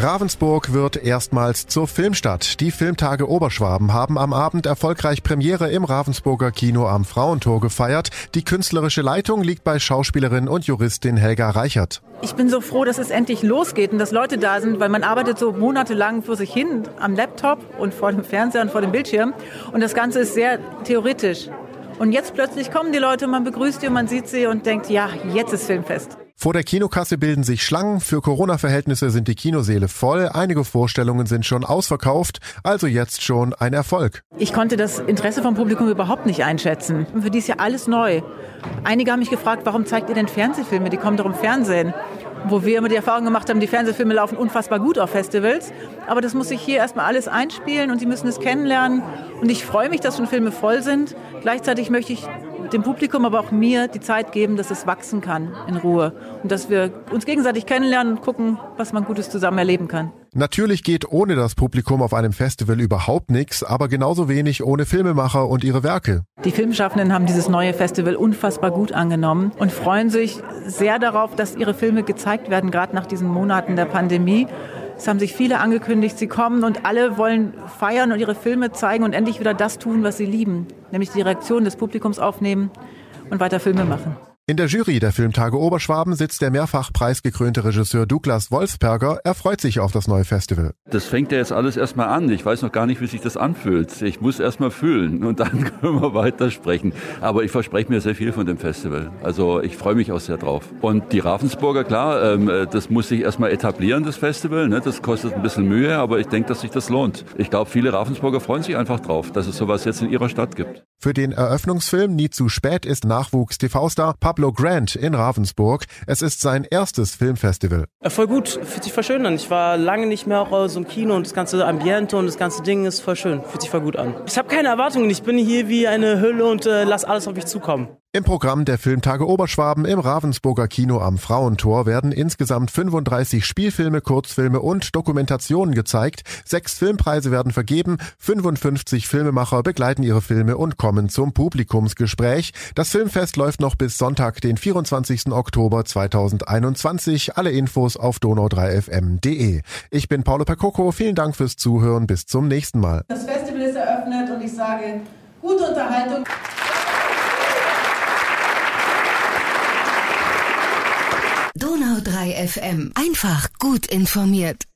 Ravensburg wird erstmals zur Filmstadt. Die Filmtage Oberschwaben haben am Abend erfolgreich Premiere im Ravensburger Kino am Frauentor gefeiert. Die künstlerische Leitung liegt bei Schauspielerin und Juristin Helga Reichert. Ich bin so froh, dass es endlich losgeht und dass Leute da sind, weil man arbeitet so monatelang für sich hin am Laptop und vor dem Fernseher und vor dem Bildschirm. Und das Ganze ist sehr theoretisch. Und jetzt plötzlich kommen die Leute, man begrüßt sie und man sieht sie und denkt, ja, jetzt ist Filmfest. Vor der Kinokasse bilden sich Schlangen, für Corona-Verhältnisse sind die Kinoseele voll, einige Vorstellungen sind schon ausverkauft, also jetzt schon ein Erfolg. Ich konnte das Interesse vom Publikum überhaupt nicht einschätzen. Für die ist ja alles neu. Einige haben mich gefragt, warum zeigt ihr denn Fernsehfilme? Die kommen doch im Fernsehen wo wir immer die Erfahrung gemacht haben, die Fernsehfilme laufen unfassbar gut auf Festivals. Aber das muss sich hier erstmal alles einspielen und sie müssen es kennenlernen. Und ich freue mich, dass schon Filme voll sind. Gleichzeitig möchte ich dem Publikum, aber auch mir die Zeit geben, dass es wachsen kann in Ruhe und dass wir uns gegenseitig kennenlernen und gucken, was man Gutes zusammen erleben kann. Natürlich geht ohne das Publikum auf einem Festival überhaupt nichts, aber genauso wenig ohne Filmemacher und ihre Werke. Die Filmschaffenden haben dieses neue Festival unfassbar gut angenommen und freuen sich sehr darauf, dass ihre Filme gezeigt werden, gerade nach diesen Monaten der Pandemie. Es haben sich viele angekündigt, sie kommen und alle wollen feiern und ihre Filme zeigen und endlich wieder das tun, was sie lieben, nämlich die Reaktion des Publikums aufnehmen und weiter Filme machen. In der Jury der Filmtage Oberschwaben sitzt der mehrfach preisgekrönte Regisseur Douglas Wolfsberger. Er freut sich auf das neue Festival. Das fängt ja jetzt alles erstmal an. Ich weiß noch gar nicht, wie sich das anfühlt. Ich muss erstmal fühlen und dann können wir weitersprechen. Aber ich verspreche mir sehr viel von dem Festival. Also ich freue mich auch sehr drauf. Und die Ravensburger, klar, ähm, das muss sich erstmal etablieren, das Festival. Ne? Das kostet ein bisschen Mühe, aber ich denke, dass sich das lohnt. Ich glaube, viele Ravensburger freuen sich einfach drauf, dass es sowas jetzt in ihrer Stadt gibt. Für den Eröffnungsfilm Nie zu spät ist Nachwuchs-TV-Star Pablo Grant in Ravensburg. Es ist sein erstes Filmfestival. Voll gut, fühlt sich voll schön an. Ich war lange nicht mehr auch so im Kino und das ganze Ambiente und das ganze Ding ist voll schön, fühlt sich voll gut an. Ich habe keine Erwartungen, ich bin hier wie eine Hülle und äh, lass alles auf mich zukommen. Im Programm der Filmtage Oberschwaben im Ravensburger Kino am Frauentor werden insgesamt 35 Spielfilme, Kurzfilme und Dokumentationen gezeigt. Sechs Filmpreise werden vergeben, 55 Filmemacher begleiten ihre Filme und kommen zum Publikumsgespräch. Das Filmfest läuft noch bis Sonntag, den 24. Oktober 2021. Alle Infos auf donau3fm.de. Ich bin Paolo Percoco, vielen Dank fürs Zuhören, bis zum nächsten Mal. Das Festival ist eröffnet und ich sage, gute Unterhaltung. Donau 3 FM. Einfach gut informiert.